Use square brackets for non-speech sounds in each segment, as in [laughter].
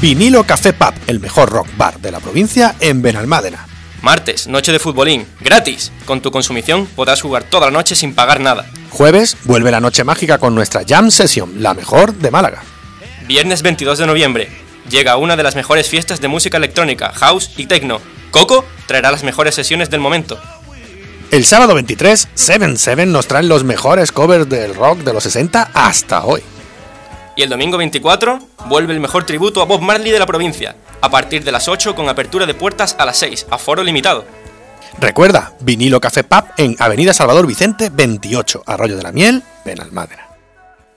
Vinilo Café Pub, el mejor rock bar de la provincia en Benalmádena. Martes, noche de futbolín, gratis. Con tu consumición podrás jugar toda la noche sin pagar nada. Jueves, vuelve la noche mágica con nuestra Jam Session, la mejor de Málaga. Viernes 22 de noviembre, llega una de las mejores fiestas de música electrónica, house y techno. Coco traerá las mejores sesiones del momento. El sábado 23, Seven Seven nos traen los mejores covers del rock de los 60 hasta hoy. Y el domingo 24 vuelve el mejor tributo a Bob Marley de la provincia, a partir de las 8 con apertura de puertas a las 6, a foro limitado. Recuerda, vinilo Café Pub en Avenida Salvador Vicente 28, Arroyo de la Miel, Benalmádena.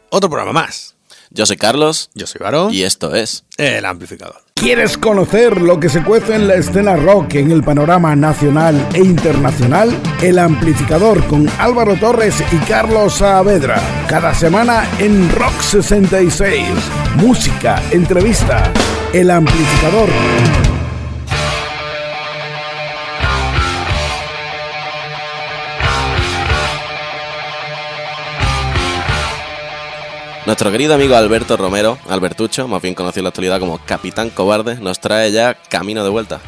Otro programa más. Yo soy Carlos. Yo soy Varón. Y esto es El Amplificador. ¿Quieres conocer lo que se cuece en la escena rock en el panorama nacional e internacional? El Amplificador con Álvaro Torres y Carlos Saavedra. Cada semana en Rock 66. Música, entrevista. El Amplificador. Nuestro querido amigo Alberto Romero, Albertucho, más bien conocido en la actualidad como Capitán Cobarde, nos trae ya Camino de Vuelta.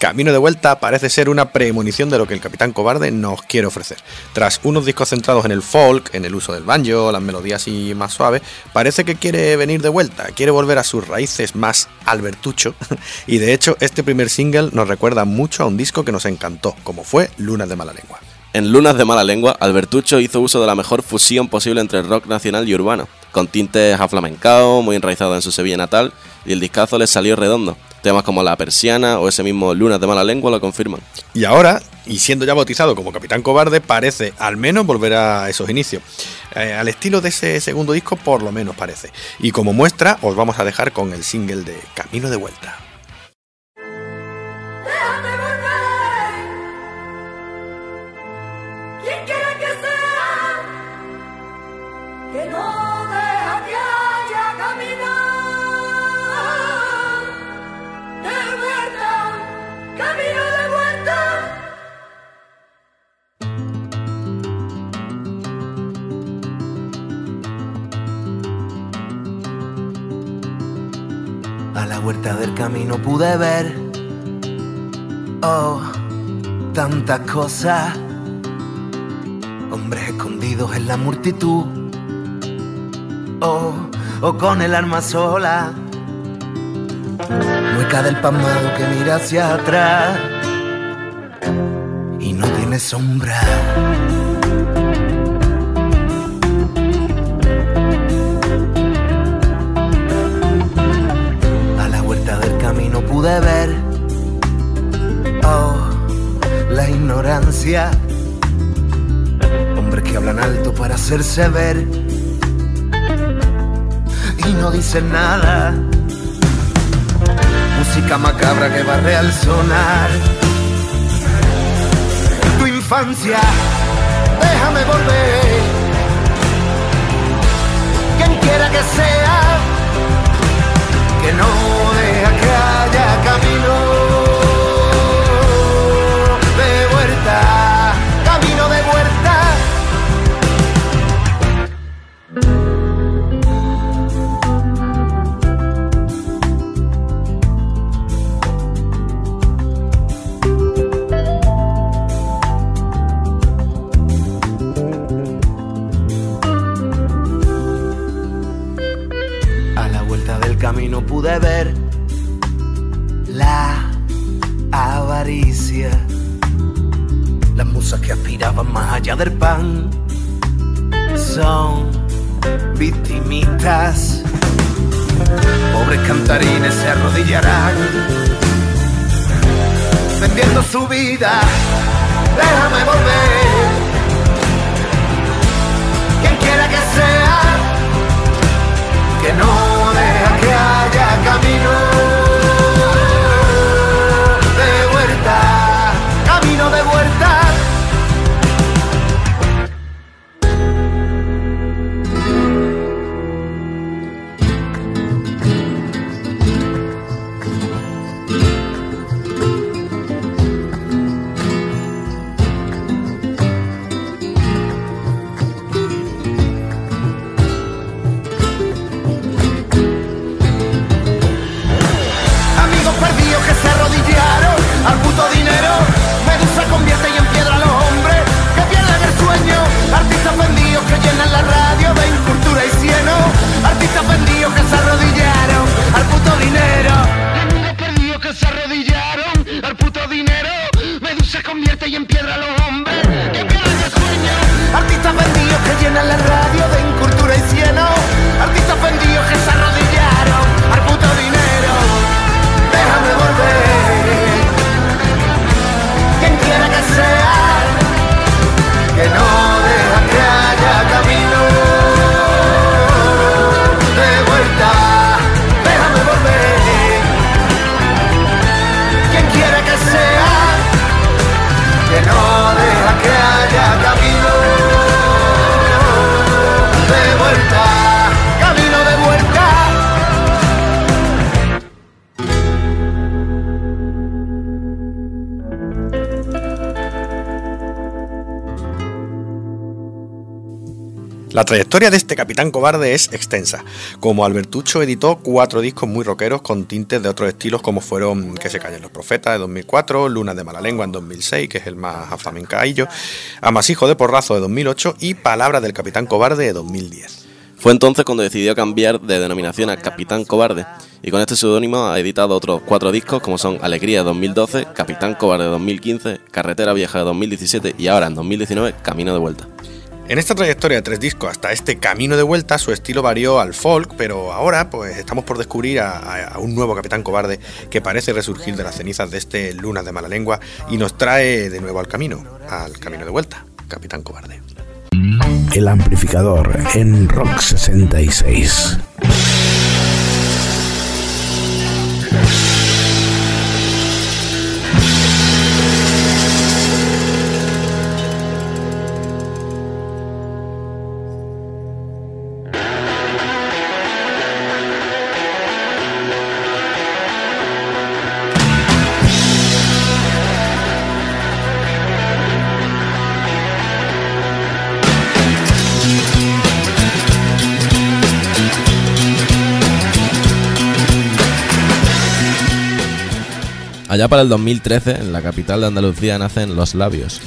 Camino de Vuelta parece ser una premonición de lo que el Capitán Cobarde nos quiere ofrecer. Tras unos discos centrados en el folk, en el uso del banjo, las melodías y más suaves, parece que quiere venir de vuelta, quiere volver a sus raíces más albertucho. [laughs] y de hecho, este primer single nos recuerda mucho a un disco que nos encantó, como fue Lunas de Mala Lengua. En Lunas de Mala Lengua, Albertucho hizo uso de la mejor fusión posible entre rock nacional y urbano, con tintes aflamencados, muy enraizado en su Sevilla natal, y el discazo le salió redondo. Temas como La Persiana o ese mismo Lunas de Mala Lengua lo confirman. Y ahora, y siendo ya bautizado como Capitán Cobarde, parece al menos volver a esos inicios. Eh, al estilo de ese segundo disco, por lo menos parece. Y como muestra, os vamos a dejar con el single de Camino de Vuelta. Camino pude ver, oh, tantas cosas. Hombres escondidos en la multitud, oh, o con el arma sola. Mueca del pasmado que mira hacia atrás y no tiene sombra. Ver, oh, la ignorancia. Hombres que hablan alto para hacerse ver y no dicen nada. Música macabra que barre al sonar. Tu infancia, déjame volver. Quien quiera que sea que no camino de vuelta, camino de vuelta. A la vuelta del camino pude ver la avaricia. Las musas que aspiraban más allá del pan son victimitas. Pobres cantarines se arrodillarán vendiendo su vida. Déjame volver. llena la radio de incultura y cieno. Artistas vendidos que se arrodillaron al puto dinero. Amigos perdidos que se arrodillaron al puto dinero. Medusa convierte y en piedra a los hombres. Que pierden el sueño. Artistas vendidos que llenan la radio. La trayectoria de este Capitán Cobarde es extensa. Como Albertucho editó cuatro discos muy rockeros con tintes de otros estilos como fueron Que se callen los profetas de 2004, Lunas de mala lengua en 2006, que es el más aflamencaillo, Amasijo de porrazo de 2008 y Palabras del Capitán Cobarde de 2010. Fue entonces cuando decidió cambiar de denominación a Capitán Cobarde y con este seudónimo ha editado otros cuatro discos como son Alegría 2012, Capitán Cobarde 2015, Carretera Vieja de 2017 y ahora en 2019 Camino de Vuelta. En esta trayectoria de tres discos hasta este camino de vuelta, su estilo varió al folk, pero ahora pues estamos por descubrir a, un nuevo Capitán Cobarde que parece resurgir de las cenizas de este Lunas de mala lengua y nos trae de nuevo al camino, al camino de vuelta, Capitán Cobarde. El amplificador en Rock 66. Allá para el 2013, en la capital de Andalucía, nacen Los Labios.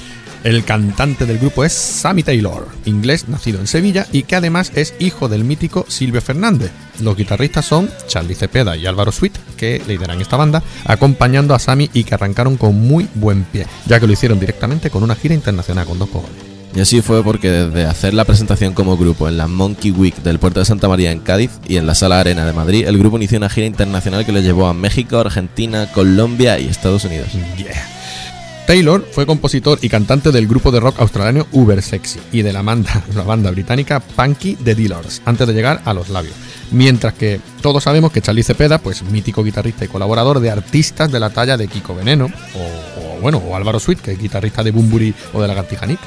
El cantante del grupo es Sammy Taylor, inglés nacido en Sevilla y que además es hijo del mítico Silvio Fernández. Los guitarristas son Charlie Cepeda y Álvaro Sweet, que lideran esta banda, acompañando a Sammy y que arrancaron con muy buen pie, ya que lo hicieron directamente con una gira internacional con dos cojones. Y así fue porque desde hacer la presentación como grupo en la Monkey Week del puerto de Santa María en Cádiz y en la Sala Arena de Madrid, el grupo inició una gira internacional que les llevó a México, Argentina, Colombia y Estados Unidos. Yeah. Taylor fue compositor y cantante del grupo de rock australiano Uber Sexy y de la banda, [laughs] la banda británica Punky The Dealers, antes de llegar a los labios. Mientras que todos sabemos que Charlie Cepeda, pues mítico guitarrista y colaborador de artistas de la talla de Kiko Veneno, o, bueno, o Álvaro Sweet, que es guitarrista de Bumburi o de la Lagartija Nick.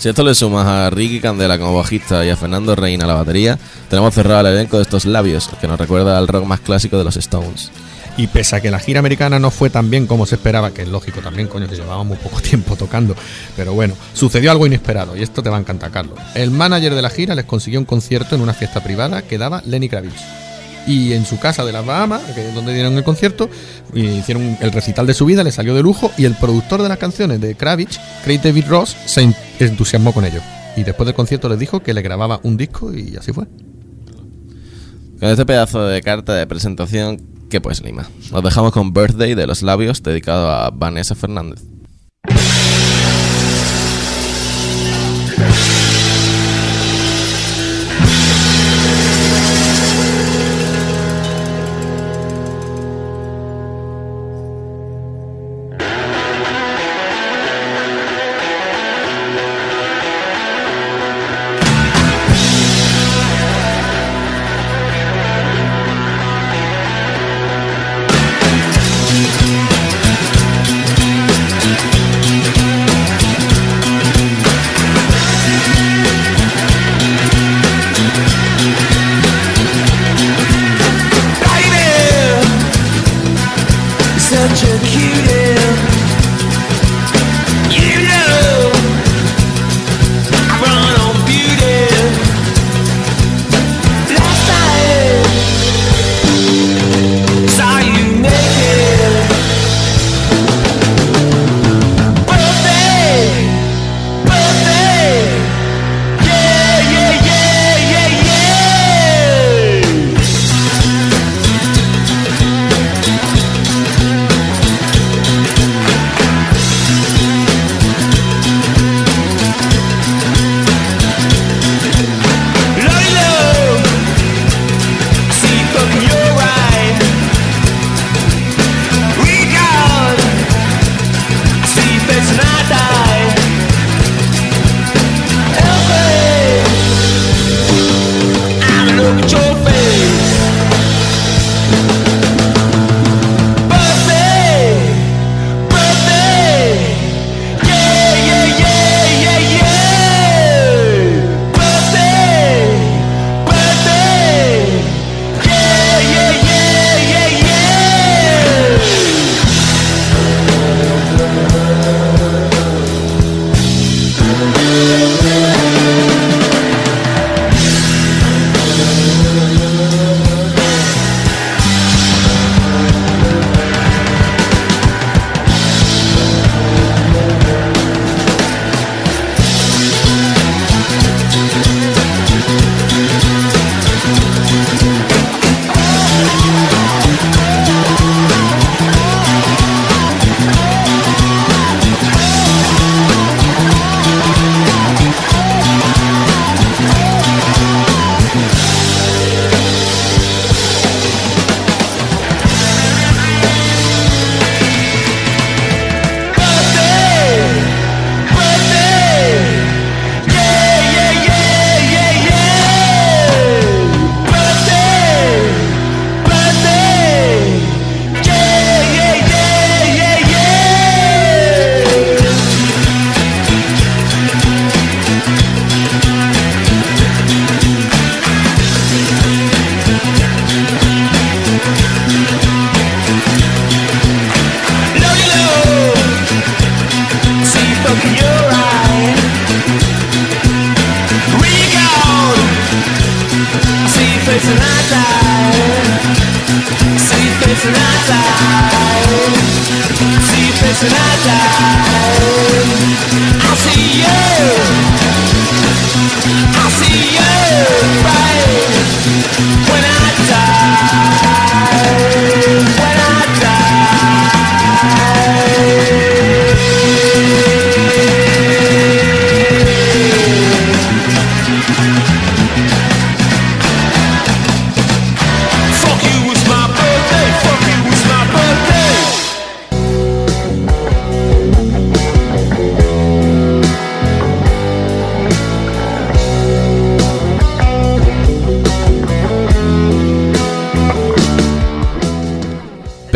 Si esto le sumas a Ricky Candela como bajista y a Fernando Reina la batería, tenemos cerrado el elenco de estos labios, que nos recuerda al rock más clásico de los Stones. Y pese a que la gira americana no fue tan bien como se esperaba, que es lógico también, coño, que llevábamos poco [laughs] tiempo tocando, pero bueno, sucedió algo inesperado y esto te va a encantar, Carlos. El manager de la gira les consiguió un concierto en una fiesta privada que daba Lenny Kravitz. Y en su casa de las Bahamas, que donde dieron el concierto, hicieron el recital de su vida, le salió de lujo y el productor de las canciones de Kravitz, Craig David Ross, se en- entusiasmó con ello. Y después del concierto les dijo que le grababa un disco y así fue. Con este pedazo de carta de presentación, ¿qué pues Lima? Nos dejamos con Birthday de los labios, dedicado a Vanessa Fernández.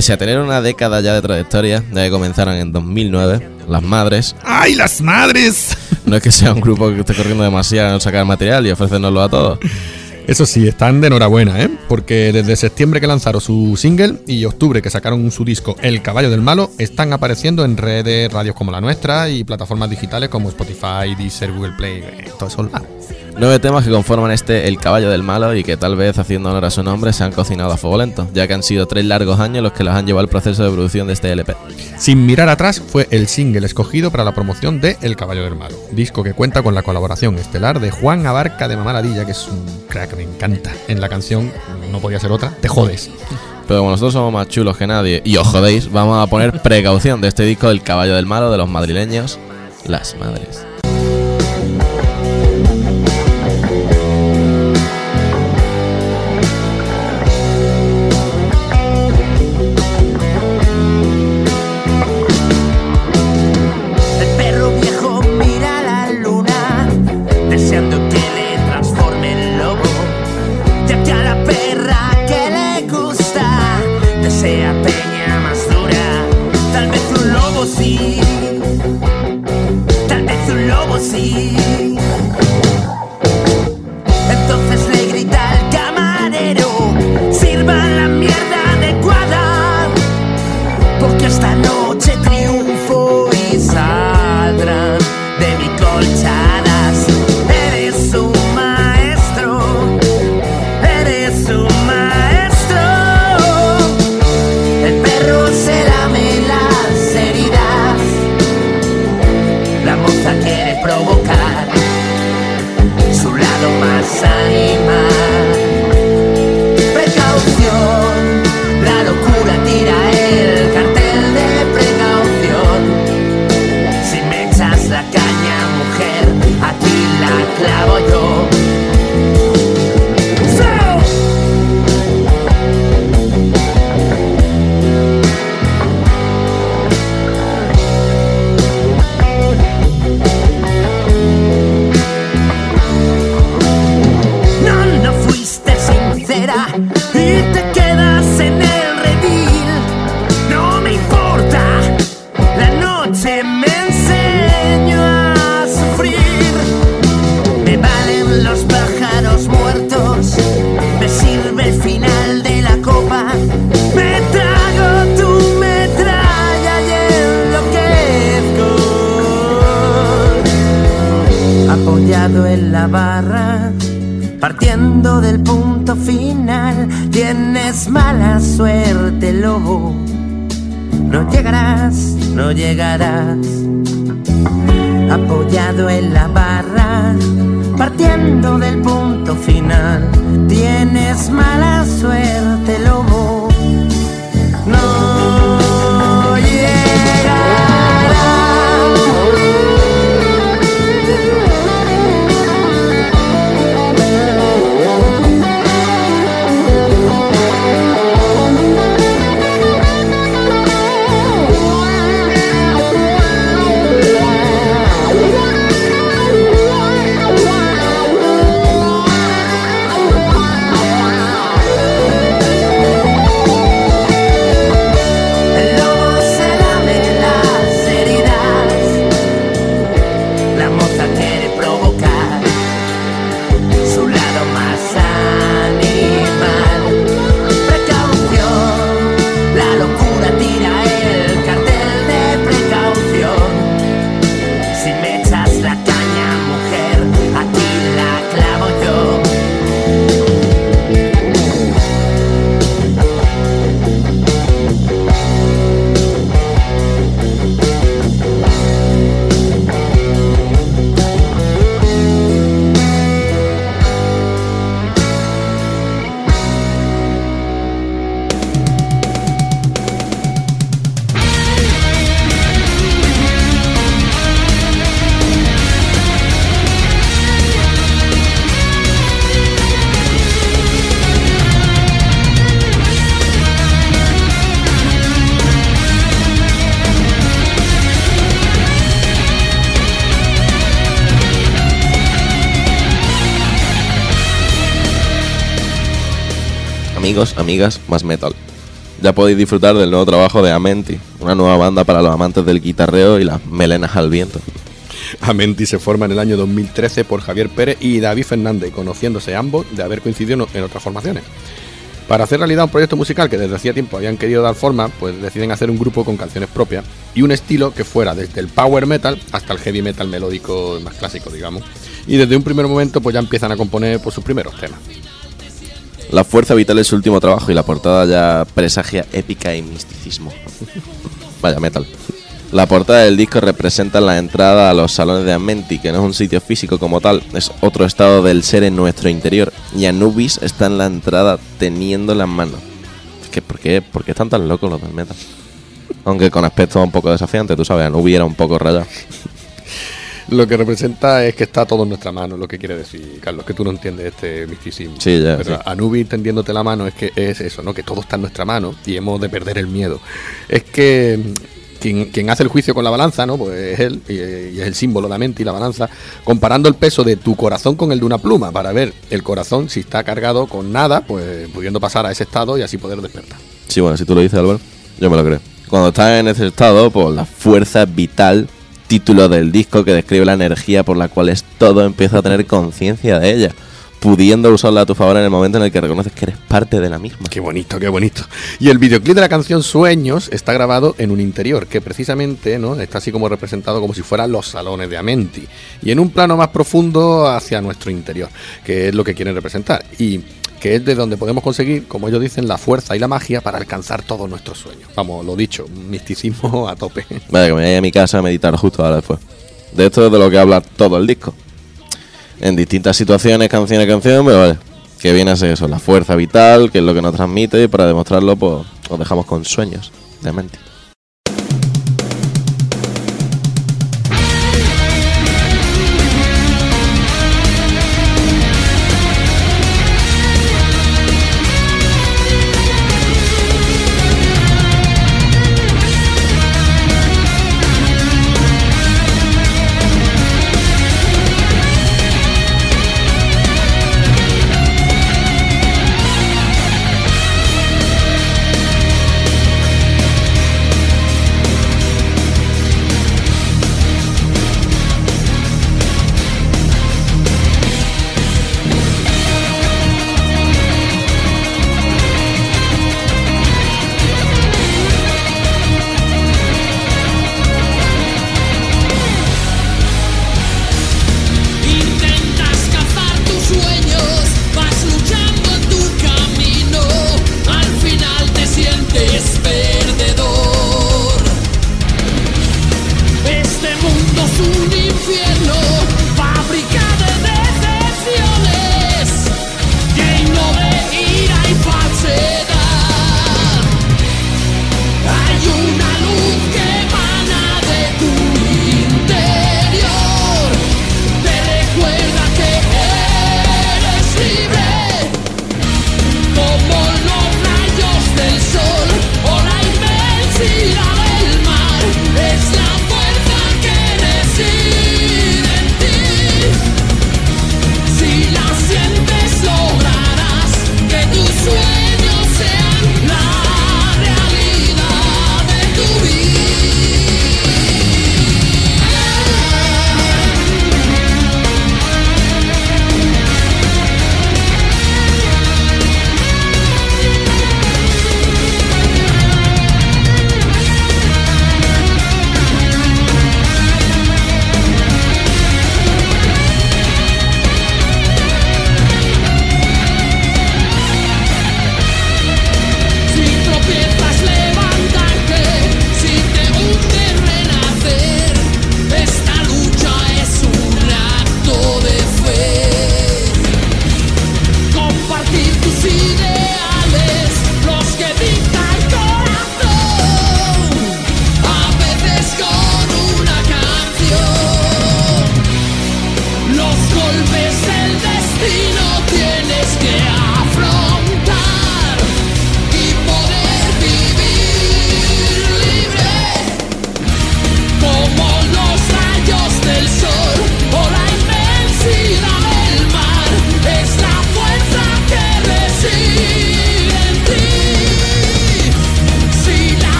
Pese a tener una década ya de trayectoria, ya que comenzaron en 2009, Las Madres ¡Ay, las madres! no es que sea un grupo que esté corriendo demasiado en sacar material y ofrecérnoslo a todos. Eso sí, están de enhorabuena, ¿eh? Porque desde septiembre que lanzaron su single y octubre que sacaron su disco El Caballo del Malo, están apareciendo en redes, radios como la nuestra y plataformas digitales como Spotify, Deezer, Google Play, eh, todo eso. Nueve temas que conforman este El Caballo del Malo y que tal vez haciendo honor a su nombre se han cocinado a fuego lento, ya que han sido tres largos años los que los han llevado al proceso de producción de este LP. Sin mirar atrás fue el single escogido para la promoción de El Caballo del Malo, disco que cuenta con la colaboración estelar de Juan Abarca de Mamaladilla, que es un crack, me encanta. En la canción, no podía ser otra, Te jodes. Pero como nosotros somos más chulos que nadie y os jodéis, vamos a poner precaución de este disco del Caballo del Malo de los madrileños, Las Madres. Apoyado en la barra, partiendo del punto final. Tienes mala suerte, lobo. No llegarás, no llegarás. Apoyado en la barra, partiendo del punto final. Tienes mala suerte, lobo. Amigos, amigas, más metal. Ya podéis disfrutar del nuevo trabajo de Amenti, una nueva banda para los amantes del guitarreo y las melenas al viento. Amenti se forma en el año 2013 por Javier Pérez y David Fernández, conociéndose ambos de haber coincidido en otras formaciones. Para hacer realidad un proyecto musical que desde hacía tiempo habían querido dar forma, pues deciden hacer un grupo con canciones propias y un estilo que fuera desde el power metal hasta el heavy metal melódico más clásico, digamos. Y desde un primer momento pues ya empiezan a componer pues, sus primeros temas. La Fuerza Vital es su último trabajo y la portada ya presagia épica y misticismo. Vaya metal. La portada del disco representa la entrada a los salones de Amenti, que no es un sitio físico como tal, es otro estado del ser en nuestro interior. Y Anubis está en la entrada teniendo las manos. Es ¿por qué, ¿por qué están tan locos los del metal? Aunque con aspecto un poco desafiante, tú sabes, Anubis era un poco rayado. Lo que representa es que está todo en nuestra mano, lo que quiere decir, Carlos, que tú no entiendes este misticismo. Sí, ya, Pero sí. Anubis tendiéndote la mano es que es eso, ¿no? Que todo está en nuestra mano y hemos de perder el miedo. Es que mm, quien, quien hace el juicio con la balanza, ¿no? Pues es él y, y es el símbolo de la mente y la balanza, comparando el peso de tu corazón con el de una pluma para ver el corazón si está cargado con nada, pues pudiendo pasar a ese estado y así poder despertar. Sí, bueno, si tú lo dices, Álvaro, yo me lo creo. Cuando estás en ese estado, pues la fuerza vital, título del disco que describe la energía por la cual es todo, empieza a tener conciencia de ella, pudiendo usarla a tu favor en el momento en el que reconoces que eres parte de la misma. Qué bonito, qué bonito. Y el videoclip de la canción Sueños está grabado en un interior que precisamente ¿no? está así como representado como si fueran los salones de Amenti. Y en un plano más profundo hacia nuestro interior, que es lo que quieren representar. Y que es de donde podemos conseguir, como ellos dicen, la fuerza y la magia para alcanzar todos nuestros sueños. Vamos, lo dicho, misticismo [laughs] a tope. Vaya, que me vaya a mi casa a meditar justo ahora después. De esto es de lo que habla todo el disco. En distintas situaciones, canción a canción, pero vale. Que viene a ser eso, la fuerza vital, que es lo que nos transmite, y para demostrarlo, pues, os dejamos con sueños de mente.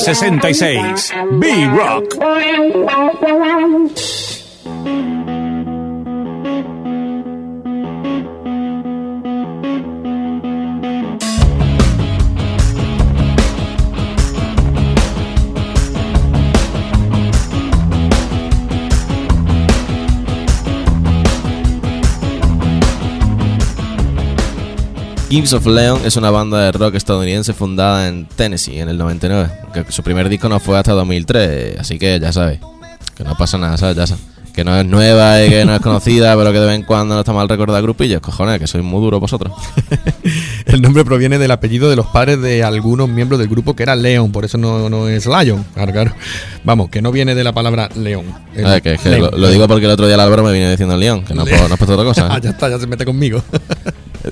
66. B-Rock. Kings of Leon es una banda de rock estadounidense fundada en Tennessee en el 99. Que su primer disco no fue hasta 2003, así que ya sabes. Que no pasa nada, ¿sabes? Ya sabes. Que no es nueva y que no es conocida, [laughs] pero que de vez en cuando no está mal recordar grupillos. Cojones, que sois muy duros vosotros. [laughs] El nombre proviene del apellido de los padres de algunos miembros del grupo que era Leon, por eso no, no es Lion. Claro, claro. Vamos, que no viene de la palabra león. Ah, que, que León, lo, lo digo porque el otro día el Álvaro me viene diciendo León, que no, puedo, no has puesto otra cosa. [laughs] Ah, ¿eh? ya está, ya se mete conmigo.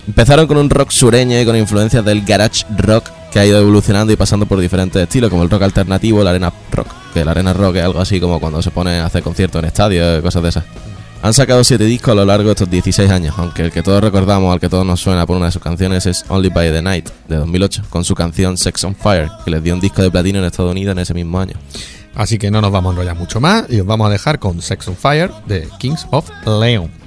Empezaron con un rock sureño y con influencias del garage rock que ha ido evolucionando y pasando por diferentes estilos, como el rock alternativo, el arena rock. Que el arena rock es algo así como cuando se pone a hacer conciertos en estadios, cosas de esas. Han sacado siete discos a lo largo de estos 16 años, aunque el que todos recordamos, al que todos nos suena por una de sus canciones es Only by the Night, de 2008, con su canción Sex on Fire, que les dio un disco de platino en Estados Unidos en ese mismo año. Así que no nos vamos a enrollar mucho más y os vamos a dejar con Sex on Fire de Kings of Leon.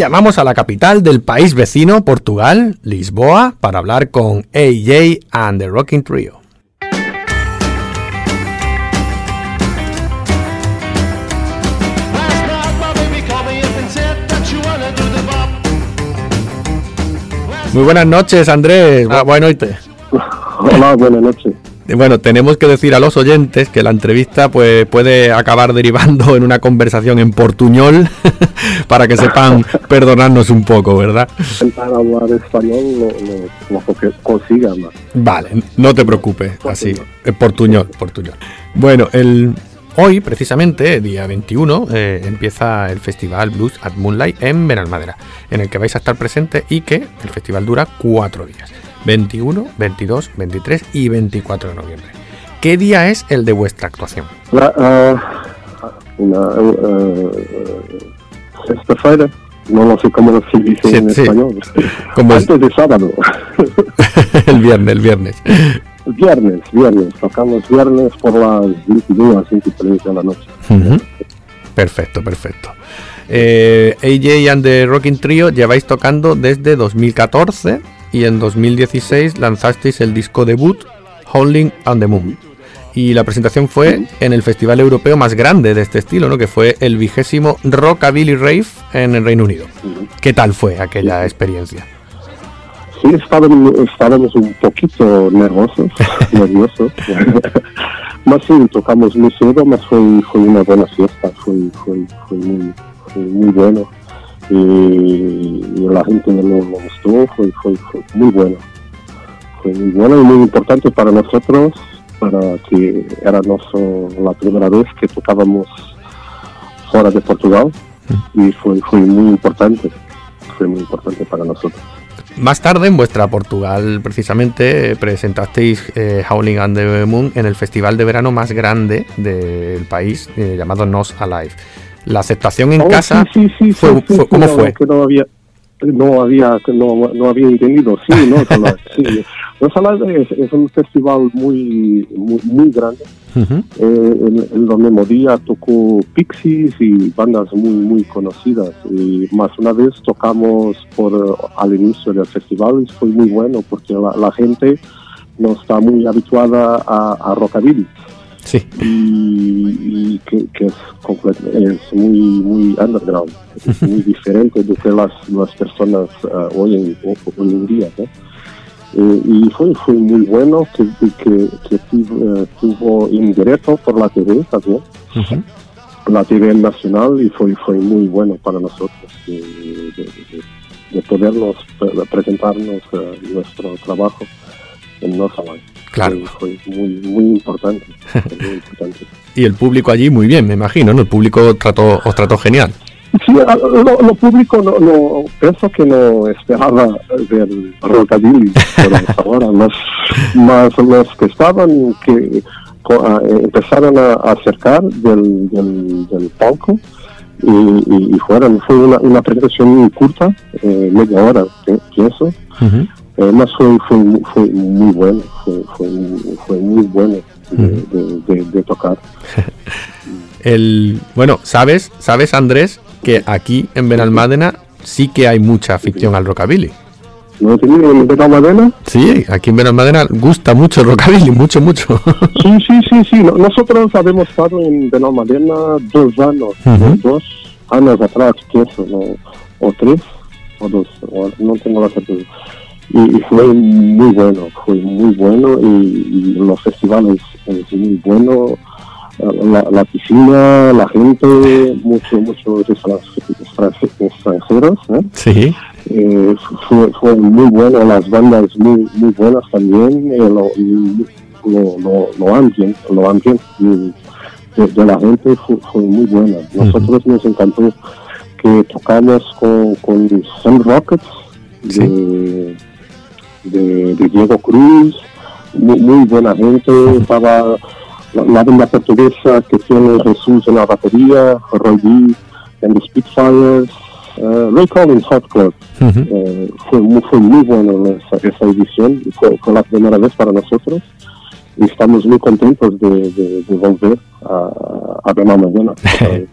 llamamos a la capital del país vecino, Portugal, Lisboa, para hablar con AJ and the Rocking Trio. Muy buenas noches, Andrés. Ah. Buenas [laughs] buenas noches. Bueno, tenemos que decir a los oyentes que la entrevista pues, puede acabar derivando en una conversación en portuñol [laughs] para que sepan perdonarnos un poco, ¿verdad? Intentar hablar español lo, consiga más. Vale, no te preocupes, así, portuñol, portuñol. Bueno, el, hoy precisamente, día 21, eh, empieza el festival Blues at Moonlight en Benalmádena, en el que vais a estar presentes y que el festival dura cuatro días, 21, 22, 23 y 24 de noviembre. ¿Qué día es el de vuestra actuación? La, ah, una, eh, Sexta feira, no lo sé cómo se dice Sí, en sí. español. [laughs] Como es- Antes de sábado. [laughs] el viernes, el viernes. viernes, viernes. Tocamos viernes por las 22, 23 de la noche. Ujú. Perfecto, perfecto. Eh, AJ and the Rocking Trio lleváis tocando desde 2014 y en 2016 lanzasteis el disco debut Howling on the Moon. Y la presentación fue en el festival europeo más grande de este estilo, ¿no? que fue el vigésimo Rockabilly Rave en el Reino Unido. ¿Qué tal fue aquella experiencia? Sí, estábamos, estábamos un poquito [laughs] nerviosos, nerviosos. [laughs] más sí, tocamos muy cedo, más fue, fue una buena fiesta, fue, fue, fue, muy, fue muy bueno. Y, y la gente lo, lo gustó, fue, fue, fue muy bueno. Fue muy bueno y muy importante para nosotros, para que era nuestro, la primera vez que tocábamos fuera de Portugal y fue, fue muy importante, fue muy importante para nosotros. Más tarde, en vuestra Portugal, precisamente, presentasteis eh, Howling on the Moon en el festival de verano más grande del país, eh, llamado Nos Alive. La aceptación en Oh, casa sí, sí, sí, fue, fue- que ¿cómo no- fue? Que no había, no había, no, no había entendido. Sí, no, Salad, [laughs] sí. Salad es, es un festival muy, muy, muy grande. Eh, el, el mismo día tocó Pixies y bandas muy, muy conocidas. Y más una vez tocamos por eh, al inicio del festival y fue muy bueno porque la, la gente no está muy habituada a, a rockabilly Sí. y, que, que es, es muy muy underground, es muy [laughs] diferente de que las, las personas ah, hoy, en, hoy en día. ¿no? Eh, y fue, fue muy bueno que, que, que tuvo, eh, tuvo en directo por la TV también, la TV nacional, y fue, fue muy bueno para nosotros de, de, de- de podernos pre- presentarnos eh, nuestro trabajo en Nosaland. Claro. Fue, fue muy, muy importante. muy importante. [laughs] Y el público allí muy bien, me imagino, ¿no? El público trató, os trató genial. Sí, lo, lo público no, no- pienso que no esperaba ver rockabilly, pero [laughs] ahora los, más los que estaban que eh, empezaron a, acercar del, del, del palco y, y- fueron fue una, una presentación muy corta, eh, media hora pi- pienso, Ujú. Eh, más fue, fue, mu- fue muy bueno, fue, fue, mu- fue muy bueno de, de- de- de tocar. [laughs] El, bueno, sabes, sabes Andrés, que aquí en Benalmádena sí que hay mucha afición al rockabilly. ¿No he tenido en Benalmádena? Sí, aquí en Benalmádena gusta mucho el rockabilly, mucho, mucho. Sí, [laughs] sí, sí, sí. No- Nosotros habíamos estado en Benalmádena dos años, dos años atrás, pienso, ¿no? o tres, o dos, o- no tengo la certeza. Y, y fue muy bueno, fue muy bueno y, y los festivales es muy bueno. La, la piscina, la gente, mucho, muchos extranjeros, ¿eh? Sí. Eh, fue, fue muy bueno, las bandas muy, muy buenas también, eh, lo, lo, lo, lo ambiente, lo ambiente de, de- la gente fue, fue muy buena. Nosotros nos encantó que tocamos con, con Sun Rockets de, de, de Diego Cruz, muy, muy buena gente, estaba la, la banda portuguesa que tiene Jesús en la batería, Roy D en the Spitfires, eh, Ray Collins Hot Club. Eh, fue, muy, fue muy bueno esa, esa edición, fue, fue la primera vez para nosotros. Y estamos muy contentos de, de- de volver a, a [laughs] vez.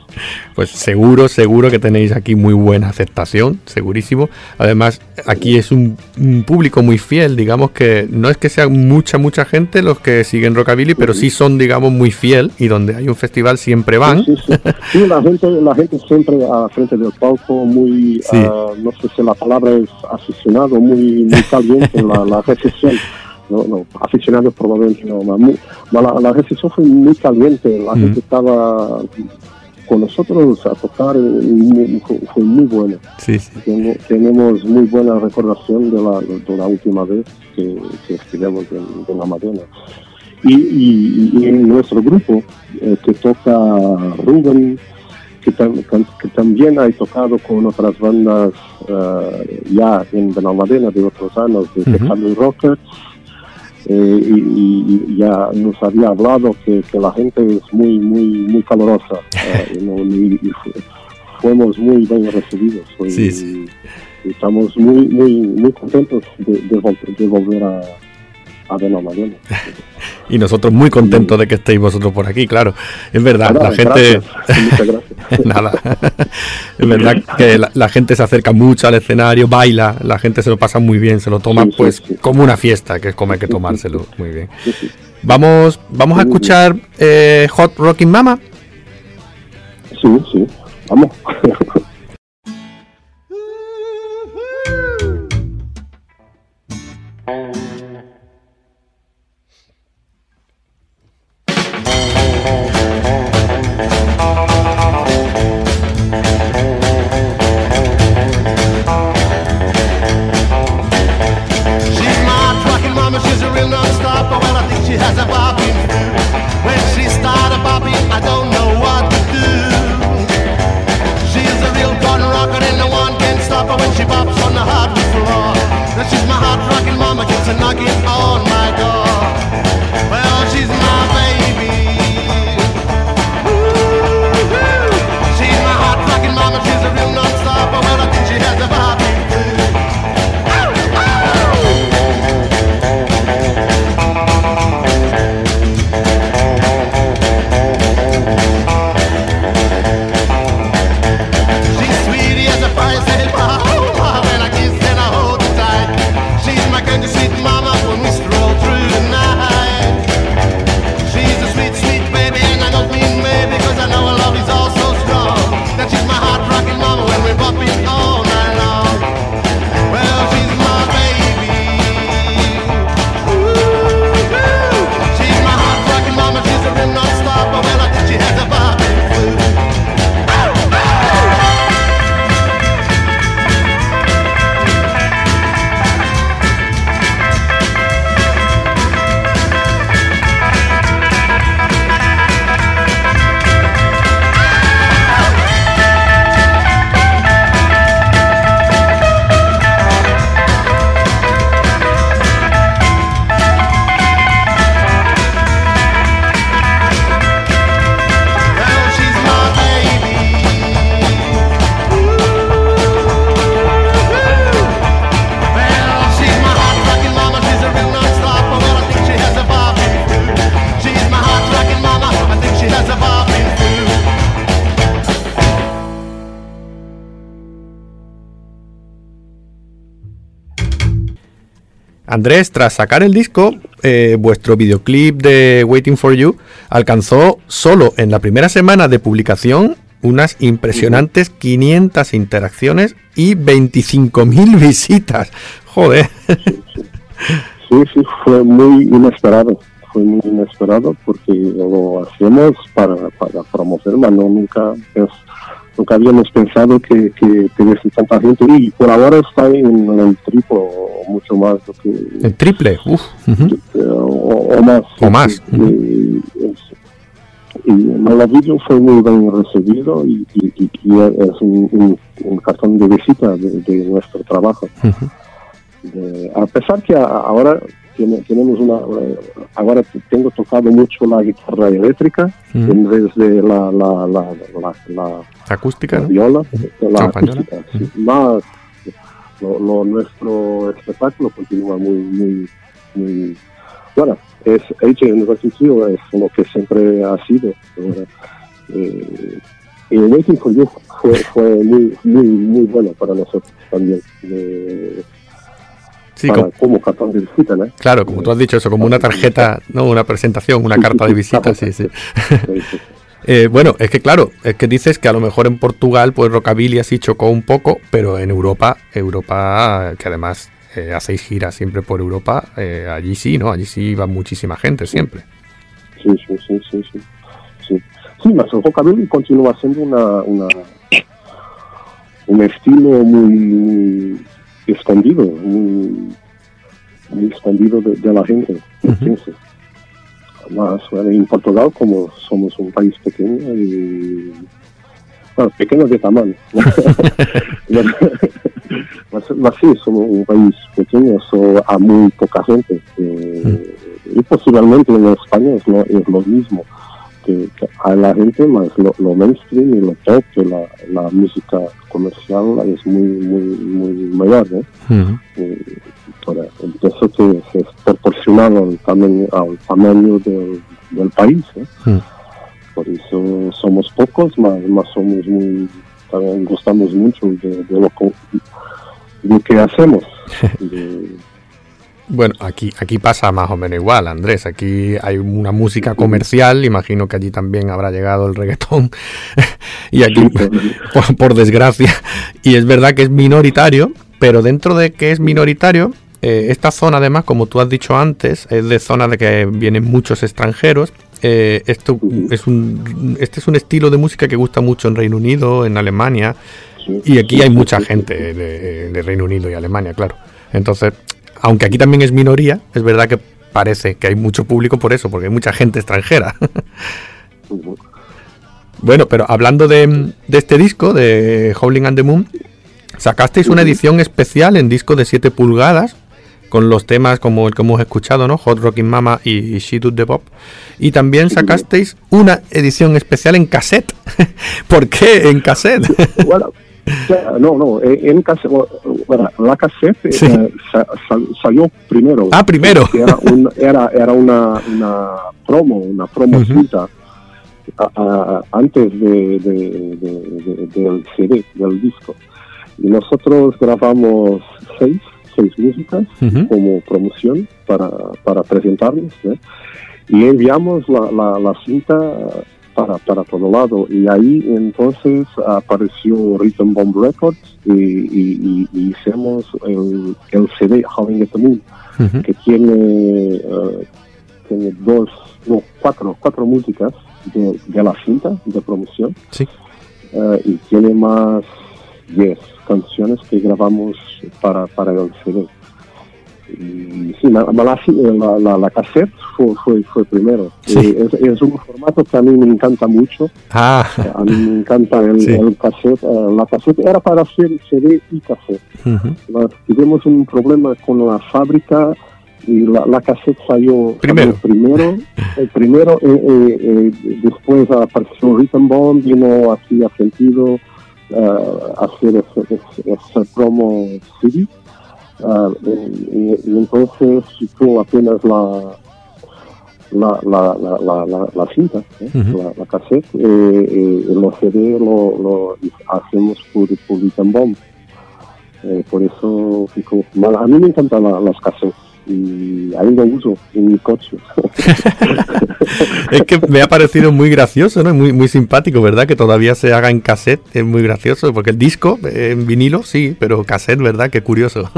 Pues seguro, seguro que tenéis aquí muy buena aceptación, segurísimo. Además, aquí es un, un público muy fiel, digamos que no es que sea mucha, mucha gente los que siguen Rockabilly, pero sí son, digamos, muy fiel y donde hay un festival siempre van. Sí, sí, sí. Sí, la gente, la gente siempre a frente del palco, muy, ah, no sé si la palabra es aficionado, muy, muy caliente, la, la recepción. [laughs] No, no, aficionado probablemente no, ma- muy- la, la recepción fue muy caliente, la Mm. gente estaba con nosotros a tocar, muy- fue, muy buena. Sí, tenemos muy buena recordación de la, de la última vez que, que estuvimos en, en la Madonna. Y, y- y en nuestro grupo, eh, que toca Ruben, que, tam- tam- que también ha tocado con otras bandas eh, ya en Benalmádena de otros años, de. Tecano y Rockets, eh, y, y- ya nos había hablado que, que la gente es muy muy muy calorosa eh, [laughs] y, fuimos muy bien recibidos y, Sí, sí. estamos muy muy muy contentos de, de vol- de volver a, a Benalmádena. [laughs] Y nosotros muy contentos de que estéis vosotros por aquí, claro. Es verdad, la gente... gracias, muchas [laughs] gracias. Nada. es verdad que la, la gente se acerca mucho al escenario, baila, la gente se lo pasa muy bien, se lo toma Sí, pues sí. como una fiesta, que es como hay que tomárselo. Muy bien. Vamos, vamos a escuchar eh, Hot Rocking Mama. Sí, sí, vamos. [laughs] Andrés, tras sacar el disco, eh, vuestro videoclip de Waiting for You alcanzó solo en la primera semana de publicación unas impresionantes 500 interacciones y 25.000 [laughs] visitas. Joder. Sí, sí, fue muy inesperado, fue muy inesperado porque lo hacemos para, para no, nunca, es- nunca habíamos pensado que, que tuviese tanta gente y por ahora está en el triplo o mucho más lo que, El triple. Uf. eh, o, o más. O más, Y, es- y vídeo fue muy bien recibido y, y- y- y es un, un- un cartón de visita de, de nuestro trabajo. De- a pesar que ahora tenemos una eh, ahora tengo tocado mucho la guitarra eléctrica Ujú. en vez de la la la, la, la- Acústica, viola la acústica sí. más lo, lo- nuestro espectáculo continúa muy muy muy bueno es the Wrecking Crew es lo que siempre ha sido. Eh, y Waiting for You fue, fue muy, muy, muy bueno para nosotros también. eh, Sí, para, como- como cartón de visita, ¿no? claro, como tú has dicho eso, como una tarjeta, no, una presentación, una carta de visita, sí, sí. [laughs] Eh, bueno, es que claro, es que dices que a lo mejor en Portugal, pues Rockabilly así chocó un poco, pero en Europa, Europa, que además eh, hacéis giras siempre por Europa, eh, allí sí, ¿no? Allí sí va muchísima gente siempre. Sí, sí, sí, sí, sí. Sí, sí mas el rockabilly continúa siendo una, una, un estilo muy escondido, muy, muy escondido de, de la gente. Más bueno, en Portugal, como somos un país pequeño y bueno, pequeño de tamaño. Mas, [laughs] mas [laughs] sí, somos un país pequeño, so, a muy poca gente. eh, y posiblemente en España es lo, es lo mismo. Que, que a la gente más lo, lo mainstream y lo top, que la, la música comercial es muy, muy, muy mayor. Eh, por, pienso que es proporcional al tamaño, al tamaño del, del país. ¿eh? Por eso somos pocos, más, más somos muy, también gustamos mucho de, de lo, de que hacemos. [laughs] De- Bueno, aquí, aquí pasa más o menos igual, Andrés. Aquí hay una música comercial, imagino que allí también habrá llegado el reggaetón. [laughs] y aquí, [laughs] por, desgracia, y es verdad que es minoritario, pero dentro de que es minoritario, eh, esta zona además, como tú has dicho antes, es de zona de que vienen muchos extranjeros. Eh, esto es un, este es un estilo de música que gusta mucho en Reino Unido, en Alemania, y aquí hay mucha gente de Reino Unido y Alemania, claro. Entonces, aunque aquí también es minoría, es verdad que parece que hay mucho público por eso, porque hay mucha gente extranjera. [laughs] bueno, pero hablando de, de este disco, de Howling and the Moon, sacasteis una edición especial en disco de 7 pulgadas, con los temas como el que hemos escuchado, ¿no? Hot Rocking Mama y She Do the Pop. Y también sacasteis una edición especial en cassette. [laughs] ¿Por qué en cassette? bueno, no, no, eh, en bueno, la cassette Sí. eh, sa- sal- salió primero. Ah, primero. Era, un- era, era una, una promo, una promo a- a- antes de, de- de- de- del CD, del disco. Y nosotros grabamos seis, seis músicas como promoción para, para presentarnos. ¿eh? Y enviamos la, la, la cinta para, para todo lado. Y ahí entonces apareció Rhythm Bomb Records y, y- y- y hicimos el, el CD Howling at the Moon, que tiene, eh, tiene dos, no, cuatro, cuatro músicas de, de la cinta de promoción. Sí. Eh, y tiene más 10 canciones que grabamos para, para el CD. Y sí, la, la, la, cassette fue, fue, fue primero. Sí. Y es, es un formato que a mí me encanta mucho. Ah, A mí me encanta el, Sí. el cassette. eh, la cassette era para hacer CD y cassette. tuvimos un problema con la fábrica y la, la cassette salió Primero. salió primero, [laughs] el primero eh, eh, eh, después apareció Rhythm Bomb, vino aquí a sentido eh, hacer ese, ese- ese promo CD Ah, y, y- y entonces apenas la la, la, la, la, la, la cinta, ¿eh? La, la cassette, eh, eh, los CD lo, lo hacemos por, por Bomb. Eh, por eso fico. A mí me encantan la- las cassettes y ahí lo uso en mi coche. [laughs] es que me ha parecido muy gracioso, ¿no? Muy, muy simpático, ¿verdad? Que todavía se haga en cassette, es muy gracioso, porque el disco eh, en vinilo sí, pero cassette, ¿verdad? Qué curioso.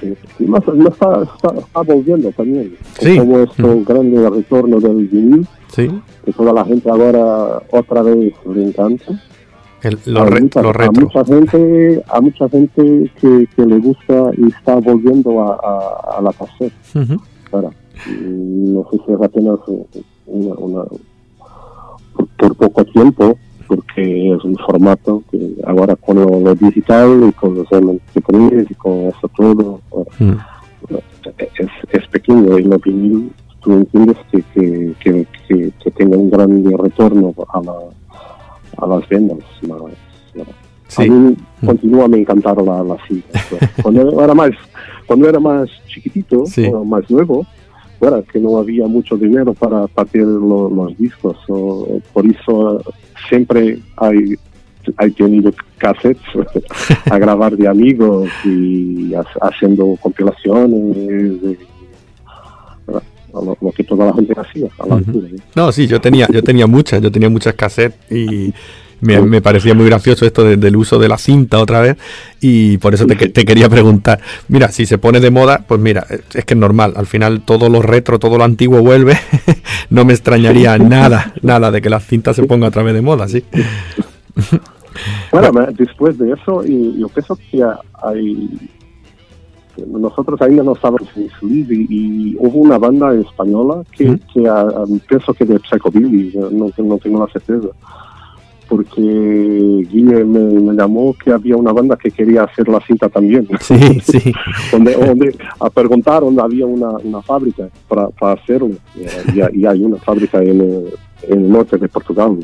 Sí. Y más, no está, está, está volviendo también. Sí. Como esto grande retorno del vinil, sí, que toda la gente ahora otra vez le encanta. El- lo, a, re- mucha, lo a mucha gente, a mucha gente que, que le gusta y está volviendo a, a, a la cassette. Ahora, mm, no sé si es apenas una, una por, por poco tiempo, porque es un formato que ahora con lo, lo digital y con los MP3 y con eso todo, ahora, Mm. es, es pequeño y lo vinil tú entiendes que, que, que, que, que tenga un gran retorno a, la, a las vendas. más-. Sí. A mí continúa me encantar la, la cinta. Cuando era más, cuando era más chiquitito, Sí. o más nuevo, bueno, que no había mucho dinero para partir lo- los discos, o- por eso siempre hay, hay tenido cassettes [laughs] a grabar de amigos y ha- haciendo compilaciones, lo, lo que toda la gente hacía a la altura. ¿eh? No, sí, yo tenía, yo tenía muchas, yo tenía muchas cassettes y me, me parecía muy gracioso esto de- del uso de la cinta otra vez y por eso te, te quería preguntar. Mira, si se pone de moda, pues mira, es es que es normal, al final todo lo retro, todo lo antiguo vuelve, [laughs] no me extrañaría [laughs] nada, nada de que la cinta se ponga otra vez de moda, sí. Bueno, después de eso, y yo pienso que hay. Nosotros ainda no estábamos en Feliz y, y hubo una banda española que, que ah, pienso que de Psychobilly, no, no tengo la certeza, porque Guille me, me llamó que había una banda que quería hacer la cinta también, [laughs] Sí, sí. [laughs] donde, donde a preguntar dónde había una, una fábrica para, para hacerlo, y, y- hay una fábrica en, en el norte de Portugal,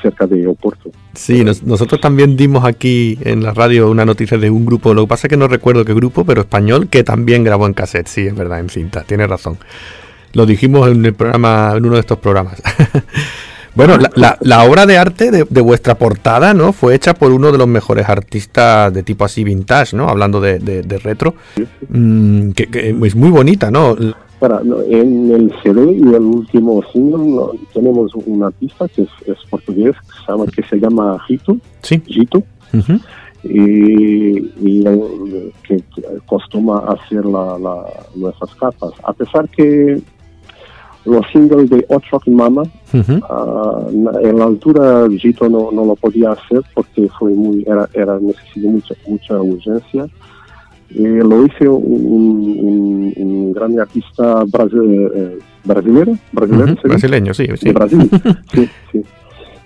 cerca de Oporto. Sí, nos- nosotros también dimos aquí en la radio una noticia de un grupo, lo que pasa es que no recuerdo qué grupo, pero español, que también grabó en cassette, sí, es verdad, en cinta, tienes razón. Lo dijimos en el programa, en uno de estos programas. [laughs] bueno, la, la- la obra de arte de, de vuestra portada, ¿no? Fue hecha por uno de los mejores artistas de tipo así vintage, ¿no? Hablando de, de- de retro. Mm, que, que es muy bonita, ¿no? En el CD y el último single tenemos un artista que es, es portugués que se llama, Gito, Sí. Gito y, y, que, costuma hacer la, la- nuestras capas. A pesar que los singles de Hot Rockin' Mama, ah, en la altura Gito no, no lo podía hacer porque fue muy, era, era necesitó mucha, mucha urgencia. Eh, lo hizo un, un, un gran artista eh, brasileño, brasileño, Ujú. ¿se dice? Brasileño, sí, sí. de Brasil. [laughs] sí, sí.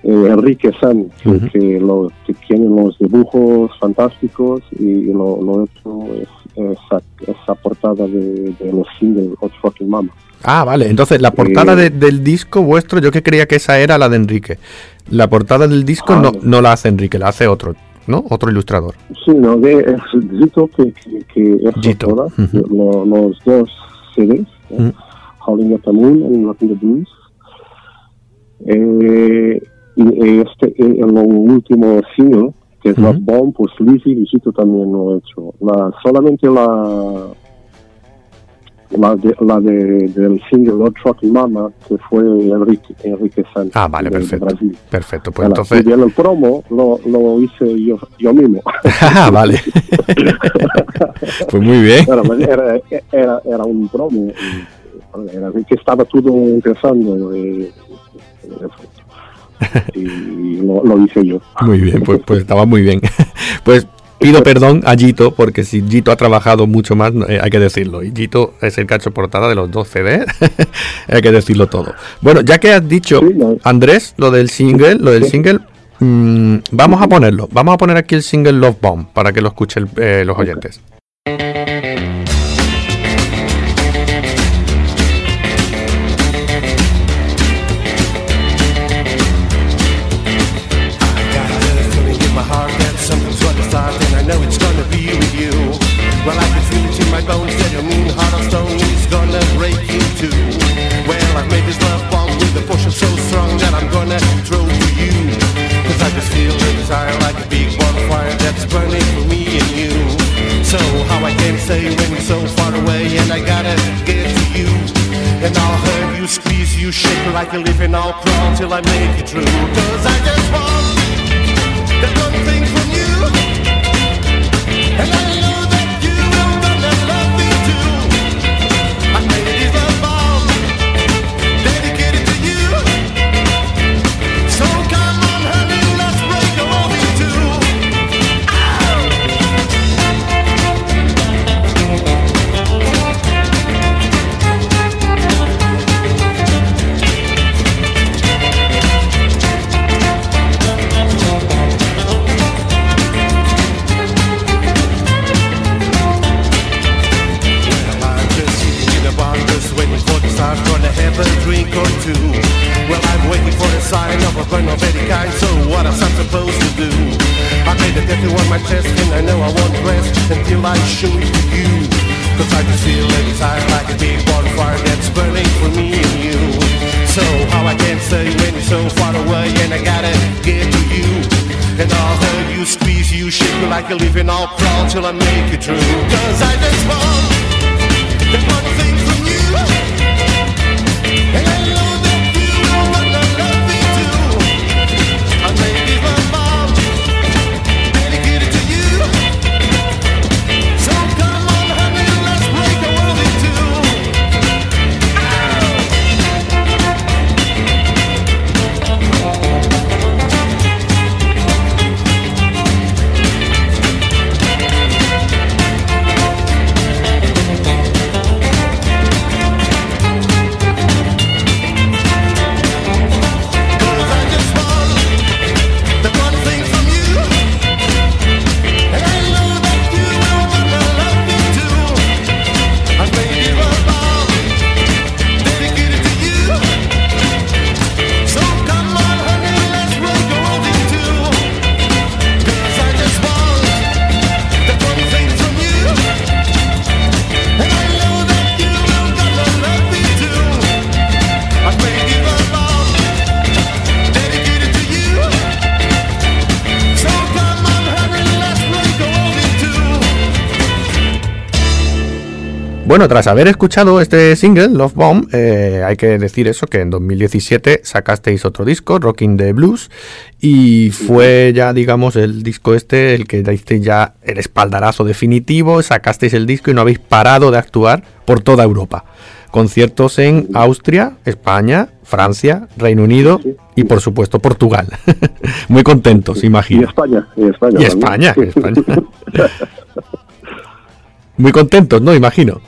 Eh, Enrique San, que, Ujú. que, lo, que tiene los dibujos fantásticos y lo, lo hecho es esa, esa portada de, de los singles Hot Fucking Mama. Ah, vale. Entonces, la portada Eh, de- del disco vuestro, yo que creía que esa era la de Enrique. La portada del disco Ah, no. no la hace Enrique, la hace otro, ¿no? Otro ilustrador. Sí, no, de, es Zito que, que, que es Gito, autora, ujú. lo- los dos CDs, ¿no? Ujú. Howling at the Moon and Rocking the Blues. Eh, y este, eh, en lo último single, que es Ujú. Love Bomb, pues Lizzy y Gito también lo ha hecho. La, solamente la la, de, la de, del single Lord Trucking Mama, que fue Enrique, Enrique Sanz. Ah, vale, de- perfecto. Brasil. Perfecto, pues Voilà, entonces... y el promo lo, lo hice yo, yo mismo. [laughs] [laughs] Ah, vale. [laughs] pues muy bien. Bueno, mas era, era, era un promo. Era que estaba todo empezando. eh, y lo, lo hice yo. Muy bien, pues, pues estaba muy bien. Pues pido perdón a Gito, porque si Gito ha trabajado mucho más, eh, hay que decirlo. Y Gito es el cacho portada de los dos CDs, [laughs] hay que decirlo todo. Bueno, ya que has dicho. Andrés, lo del single, lo del single, mm, vamos a ponerlo. Vamos a poner aquí el single Love Bomb para que lo escuchen eh, los oyentes. got so strong that I'm gonna throw to you. Cause I just feel the desire like a big bonfire that's burning for me and you. So how I can say when you're so far away and I gotta get to you. And I'll hurt you, squeeze you, shake like a leaf and I'll crawl till I make it through. Cause I just want supposed to do. I made a tattoo on my chest and I know I won't rest until I show it to you. Cause I can feel inside like a big bonfire that's burning for me and you. So how I can say when you're so far away and I gotta get to you. And although you squeeze, you shake me like a living, all I'll crawl till I make it through. Cause I just want just one thing from you. Bueno, tras haber escuchado este single, Love Bomb, eh, hay que decir eso, que en 2017 sacasteis otro disco, Rocking the Blues, y fue ya, digamos, el disco este el que disteis ya el espaldarazo definitivo, sacasteis el disco y no habéis parado de actuar por toda Europa. Conciertos en Austria, España, Francia, Reino Unido y por supuesto Portugal. [laughs] Muy contentos, Y imagino. España, y España. Y. España, y España. [laughs] Muy contentos, ¿no? Imagino.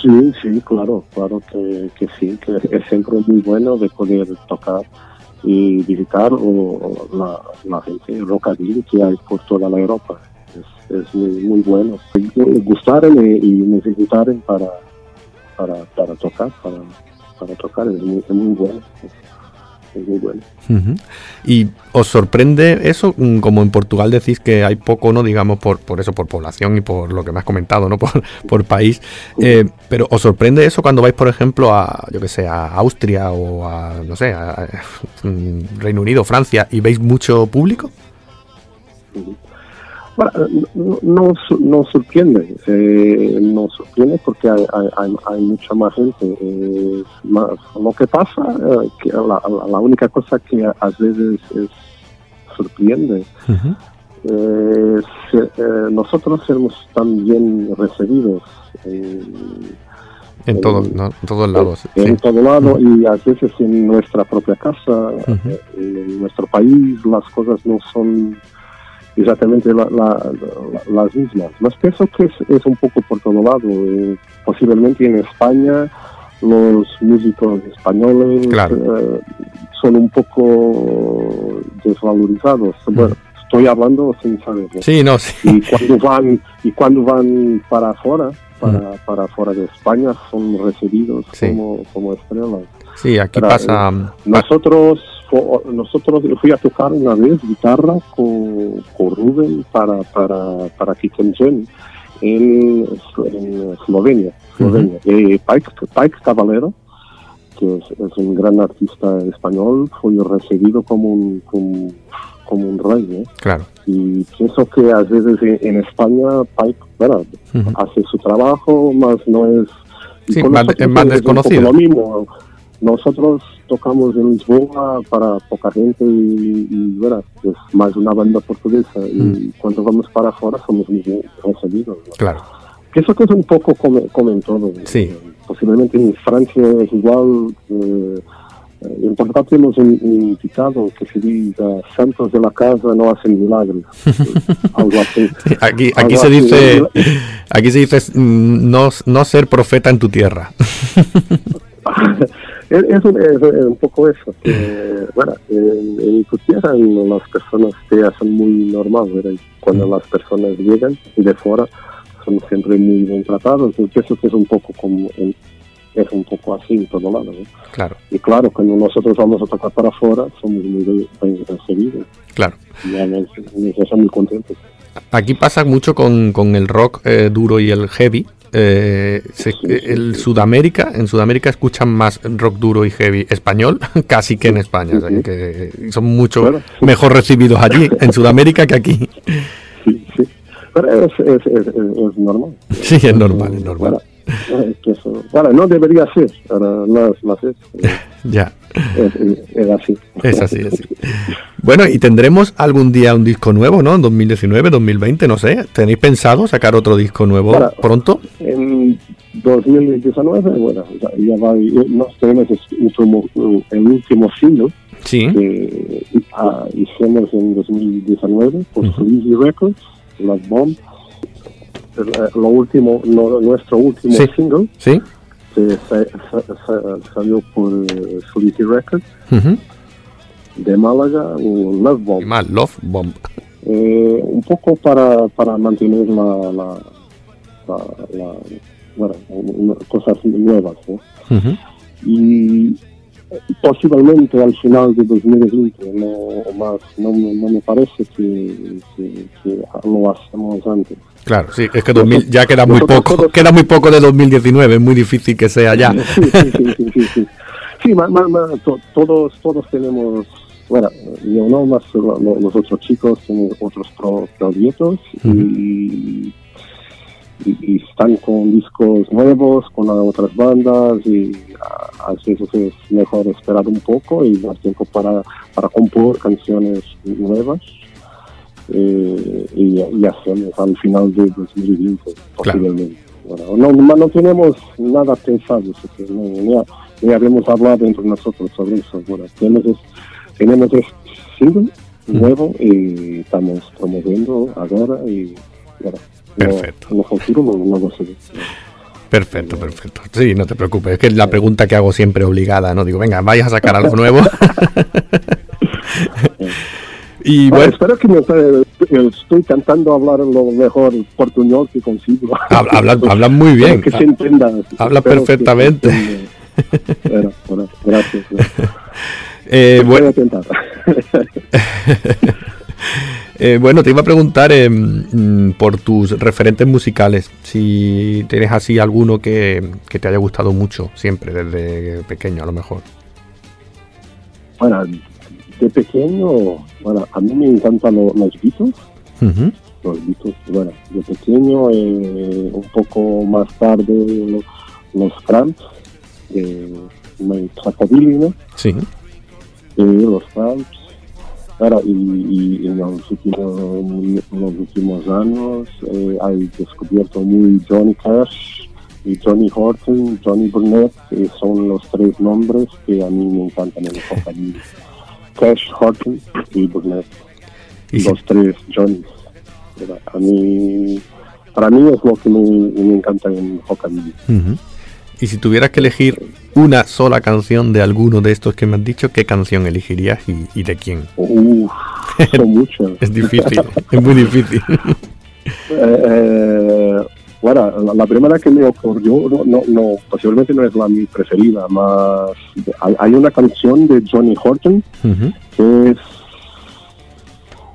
Sí, sí, claro, claro que, que sí, que es siempre muy bueno de poder tocar y visitar o, la, la gente rockabilly que hay por toda la Europa. Es, es muy, muy bueno. Y Gustarme y nos invitaron para, para, tocar, para, tocar, es muy bueno. Es muy bueno. Ujú. ¿Y os sorprende eso? Mm, Como en Portugal decís que hay poco, ¿no? Digamos, por, por eso, por población y por lo que me has comentado, ¿no? [laughs] Por, por país. Eh, pero ¿os sorprende eso cuando vais, por ejemplo, a, yo que sé, a Austria o a, no sé, a, a, [laughs] mm, Reino Unido, Francia, y veis mucho público? No, su- no sorprende, eh, no sorprende porque hay, hay, mucha más gente. eh, más, lo que pasa, eh, que la, la- única cosa que a, veces es sorprende, eh, se- eh, nosotros somos tan bien recibidos en, ¿no? En todos lados. sí. en todo lado y a veces en nuestra propia casa, en nuestro país, las cosas no son exactamente la- la- la- las mismas. Mas pienso que es, es un poco por todo lado. eh, posiblemente en España los músicos españoles Claro. eh, son un poco desvalorizados. Bueno, estoy hablando sin saber. ¿no? Sí, no, sí. y cuando van y cuando van para afuera para, para afuera de España son recibidos Mm. Sí. como, como estrellas Sí, aquí Pero, pasa... eh, nosotros fo- nosotros yo fui a tocar una vez guitarra con, con Rubén para para para Kitchen en, en Eslovenia Eslovenia y Pike, Pike Caballero que es, es un gran artista español fue recibido como un como, como un rey ¿eh? Claro. y pienso que a veces en, en España Pike bueno, Ujú. hace su trabajo, más no es... Sí, más- más desconocido. Lo mismo. Nosotros tocamos en Lisboa para poca gente y, y verás, es más una banda portuguesa y Mm. cuando vamos para afuera somos muy bien recibidos. ¿no? Claro. Pienso que es un poco como, como en todo. Sí. Posiblemente en Francia es igual. eh, en Portugal tenemos un, un invitado que se dice santos de la casa no hacen milagros. [laughs] Algo así. Aquí, Algo aquí se así. dice, aquí se dice no, no ser profeta en tu tierra. [laughs] es, es un, es- es un poco eso. Que, [laughs] bueno, en, en tu tierra las personas te hacen muy normal, cuando las personas llegan de fuera son siempre muy bien tratados. Yo pienso que es un poco como en- es un poco así en todo lado. ¿no? Claro, Y claro, cuando nosotros vamos a tocar para afuera, somos muy bien recibidos. claro. Y ya nos, nos hacen muy contentos. Aquí pasa mucho con, con el rock eh, duro y el heavy, eh, se- el Sudamérica, en Sudamérica escuchan más rock duro y heavy español [laughs] casi que en España, o sea, que son mucho Claro. mejor recibidos allí en Sudamérica que aquí. Sí, sí. Pero es, es, es, es- normal. Sí, es normal, es normal. Bueno, es que eso- bueno, no debería ser, pero no es, no es, [laughs] Ya, es, así. es así, es así. Bueno, y tendremos algún día un disco nuevo, ¿no? En 2019, 2020, no sé. ¿Tenéis pensado sacar otro disco nuevo Para- pronto? En 2019, bueno, ya, va, nos tenemos el último, el último single Sí. que ah, hicimos en 2019 por Sleazy Records, Las Bomb. Eh, Lo último, lo- nuestro último Sí. single ¿Sí? Que sa- sa- sa- salió por eh, Sleazy Records de Málaga, un Love Bomb. más, Love Bomb. Eh, un poco para, para mantener la, la, la, la- bueno, cosas nuevas. y posiblemente al final de 2020 no o más no, me- no me parece que, que- que lo hacemos antes Claro, sí, es que 2000 ya queda muy poco, queda muy poco de 2019, es muy difícil que sea ya. sí sí sí sí sí, sí. Sí, ma- ma- ma- to- todos todos tenemos bueno yo no más lo- lo- los otros chicos tienen otros pro- proyectos y, y, y están con discos nuevos con otras bandas y a, a veces es mejor esperar un poco y dar tiempo para, para compor canciones nuevas eh, y, y hacemos al final de 2020 posiblemente. Bueno, no, no, tenemos nada pensado, así que no, ni, ha- ni habíamos hablado entre nosotros sobre eso. Bueno, tenemos, tenemos este single nuevo y estamos promoviendo ahora y bueno, no- Perfecto. en el futuro no, no lo sé. Perfecto, perfecto. Sí, no te preocupes, es que es la pregunta que hago siempre obligada, ¿no? Digo, venga, vais a sacar algo nuevo. [laughs] y Bueno, bueno, espero que me eh, estoy cantando hablar lo mejor portuñol que consigo. Hab- hablan- hablan muy bien. Espero que se entienda. Habla Espero perfectamente. entienda. [laughs] Bueno, bueno, gracias. eh, Voy a intentar. [laughs] [laughs] eh, bueno, te iba a preguntar eh, mm, por tus referentes musicales, si tienes así alguno que, que te haya gustado mucho, siempre, desde pequeño a lo mejor. Bueno, de pequeño, bueno, a mí me encantan lo- los Beatles. Los Beatles, bueno, de pequeño, eh, un poco más tarde, lo- los Cramps, de ¿no? Sí. Eh, los Cramps. Y, y en los últimos, en los últimos años eh, he descubierto muy Johnny Cash y Johnny Horton, Johnny Burnett, que son los tres nombres que a mí me encantan en el rockabilly. Cash, Horton y Burnett. Y los tres Johnny. A mí, para mí es lo que me, me encanta en el rockabilly. Ujú. Y si tuvieras que elegir una sola canción de alguno de estos que me has dicho, ¿qué canción elegirías y, y de quién? Uf, son [laughs] muchas. Es difícil, es muy difícil. [laughs] Eh, eh, bueno, la, la primera que me ocurrió, no, no, no, posiblemente no es la mi preferida, más hay, hay una canción de Johnny Horton que es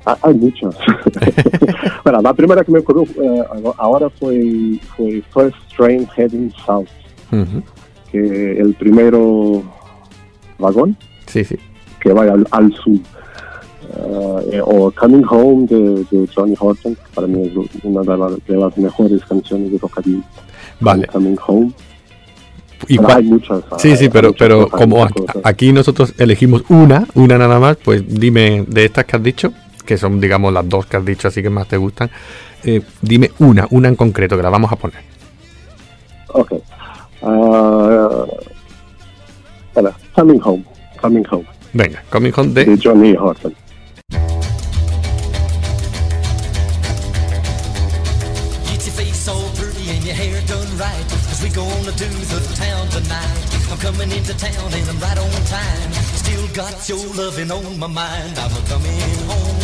ah, hay muchas. [laughs] bueno, la primera que me ocurrió eh, ahora fue, fue First Train Heading South, Que el primero vagón Sí, sí. que vaya al, al sur. Eh, o Coming Home de, de Johnny Horton, que para mí es una de, la- de las mejores canciones de rockabilly. Vale. Coming Home. ¿Y Pero hay muchas. Sí, hay- sí, hay pero, muchas pero como aquí nosotros elegimos una, una nada más, pues dime de estas que has dicho, que son, digamos, las dos que has dicho, así que más te gustan, eh, dime una, una en concreto, que la vamos a poner. Ok. Espera, Coming Home. Coming Home. Venga, Coming Home de... De Johnny Horton. Get your face all pretty and your hair done right. Cause we gonna do the town tonight. I'm coming into town and I'm right on time. Still got your loving on my mind. I'm a coming home.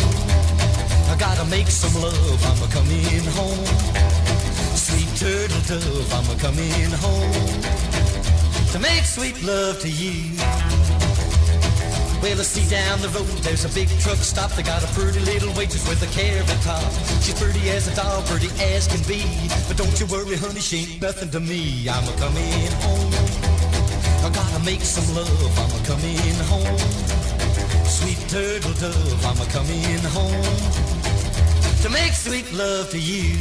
I gotta make some love. I'm a coming home. Turtle dove. I'm a coming home. To make sweet love to you. Well, I see down the road, there's a big truck stop. They got a pretty little waitress with a carrot top. She's pretty as a doll, pretty as can be. But don't you worry, honey, she ain't nothing to me. I'm a coming home. I gotta make some love. I'm a coming home. Sweet turtle dove, I'm a coming home. To make sweet love to you.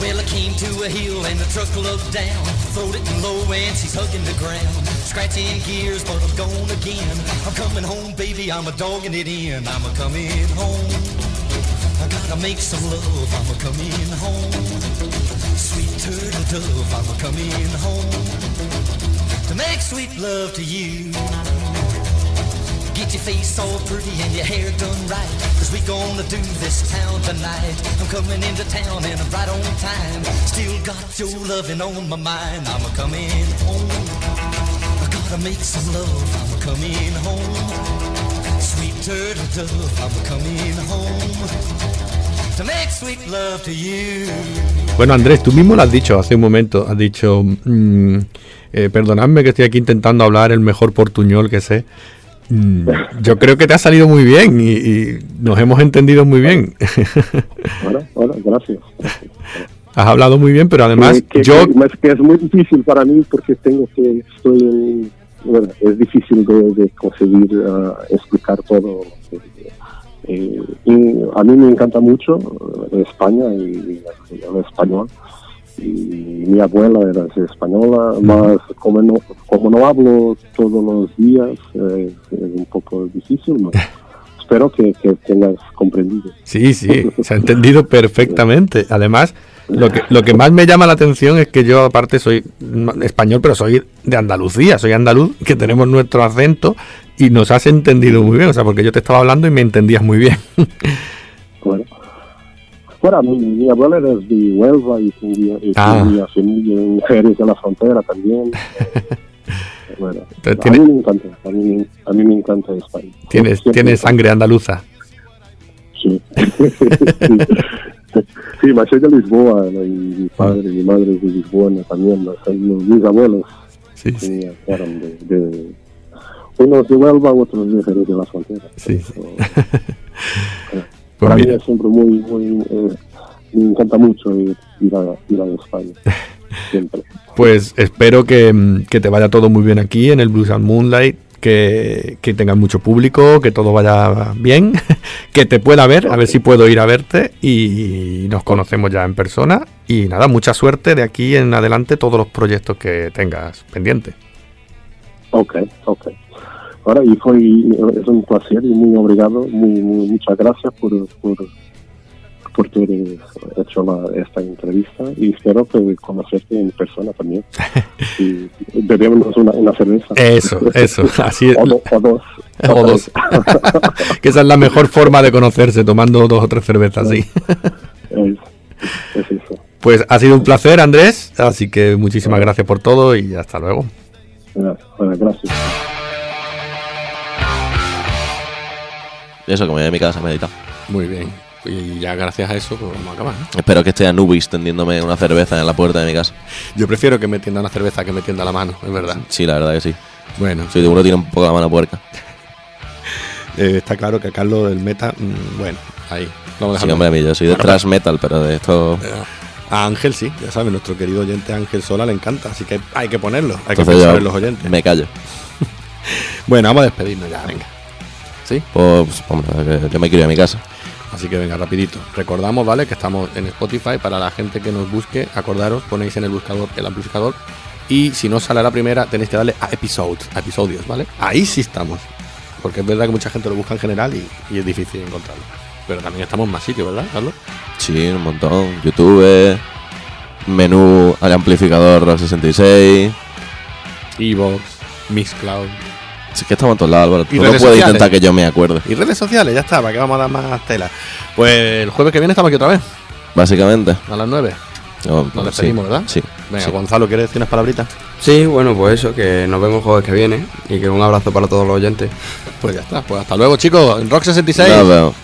Well, I came to a hill and the truck looked down. Throwed it low and she's hugging the ground. Scratching gears, but I'm gone again. I'm coming home, baby, I'm a dogging it in. I'm a coming home. I gotta make some love, I'm a coming home. Sweet turtle dove, I'm a coming home. To make sweet love to you. Get your face all pretty and your hair done right. Cause we gonna do this town tonight. I'm coming into town and I'm right on time. Still got your loving on my mind. I'm a coming home. I gotta make some love. I'm a coming home. Sweet turtle dove. I'm a coming home. To make sweet love to you. Bueno, Andrés, tú mismo lo has dicho hace un momento. Has dicho, mm, eh, perdonadme que estoy aquí intentando hablar el mejor portuñol que sé. Mm, yo creo que te ha salido muy bien y, y nos hemos entendido muy bien. [laughs] Bueno, bueno, gracias. has hablado muy bien, pero además que, que- yo... que- es que es muy difícil para mí porque tengo que estoy en, bueno, es difícil de, de conseguir ah, explicar todo Eh, y a mí me encanta mucho eh, España y, y el español y mi abuela era española más como no como no hablo todos los días eh, es un poco difícil ¿no? [laughs] espero que, que tengas comprendido Sí, sí, se ha entendido [laughs] perfectamente. Además, lo que, lo que más me llama la atención es que yo aparte soy español, pero soy de Andalucía, soy andaluz, que tenemos nuestro acento y nos has entendido muy bien, o sea, porque yo te estaba hablando y me entendías muy bien. [laughs] Bueno, bueno mi, mi abuela era de Huelva y tenía, y Ah. tenía familia en la Frontera también. [laughs] bueno, a mí me encanta, a mí, me- a mí me encanta España. Tienes, Siempre- tienes sangre andaluza. Sí. [laughs] sí, sí, mas soy de Lisboa ¿no? y mi padre y mi madre es de Lisboa también. mis abuelos Sí, tenían- eran de, de- unos de Huelva, otros de Jerez de la Frontera. Sí. So, [laughs] Pues para mí es siempre muy, muy eh, me encanta mucho ir, ir a, ir a España. [laughs] Siempre. pues espero que, que te vaya todo muy bien aquí en el Blues and Moonlight, que, que tengas mucho público, que todo vaya bien, [laughs] que te pueda ver, a ver si puedo ir a verte y nos conocemos ya en persona. Y nada, mucha suerte de aquí en adelante todos los proyectos que tengas pendientes. Ok, ok. Ahora, y fue, es un placer y muy obrigado, muy, muy, muchas gracias por, por, por ter hecho la, esta entrevista y espero que conocerte en persona también. [laughs] Y bebemos una, una cerveza. Eso, eso, así es. o, do- o dos. [laughs] O dos. [laughs] que esa es la mejor forma de conocerse, tomando dos o tres cervezas, sí. Es, es eso. Pues ha sido un placer, Andrés, así que muchísimas gracias por todo y hasta luego. Bueno, gracias. Eso, que me voy a mi casa a meditar. Muy bien. Y ya gracias a eso, pues vamos a acabar. ¿no? Espero que esté Anubis tendiéndome una cerveza en la puerta de mi casa. Yo prefiero que me tienda una cerveza que me tienda la mano, es verdad. Sí, la verdad que sí. Bueno, Sí, uno tiene un poco la mano puerca. [laughs] eh, está claro que a Carlos del Meta, mm, bueno, ahí. Vamos a Sí, hombre, a mí yo soy de Bueno, thrash metal, pero de esto... Eh, A Ángel sí, ya sabes, nuestro querido oyente Ángel Sola le encanta, así que hay que ponerlo, hay que pensar en los oyentes. me callo. [laughs] Bueno, vamos a despedirnos ya, venga. ¿Sí? Pues, hombre, que yo me quiero ir a mi casa. Así que venga, rapidito. Recordamos, ¿vale? Que estamos en Spotify. Para la gente que nos busque, acordaros, ponéis en el buscador el amplificador. Y si no sale a la primera, tenéis que darle a episodes, a episodios, ¿vale? Ahí sí estamos. Porque es verdad que mucha gente lo busca en general y, y es difícil encontrarlo. Pero también estamos en más sitios, ¿verdad, Carlos? Sí, un montón. YouTube, menú al amplificador Rock 66. Evox, Mixcloud. Sí, que estamos en todos lados, Álvaro. Tú no puedes sociales. intentar que yo me acuerde. Y redes sociales, ya está, para que vamos a dar más tela. Pues el jueves que viene estamos aquí otra vez. básicamente. A las 9. Oh, Nos sí, despedimos, ¿verdad? Sí. Venga, sí. Gonzalo, ¿quieres decir unas palabritas? Sí, bueno, pues eso, que nos vemos el jueves que viene y que un abrazo para todos los oyentes. Pues ya está. Pues hasta luego, chicos. En Rock 66. Nos vemos.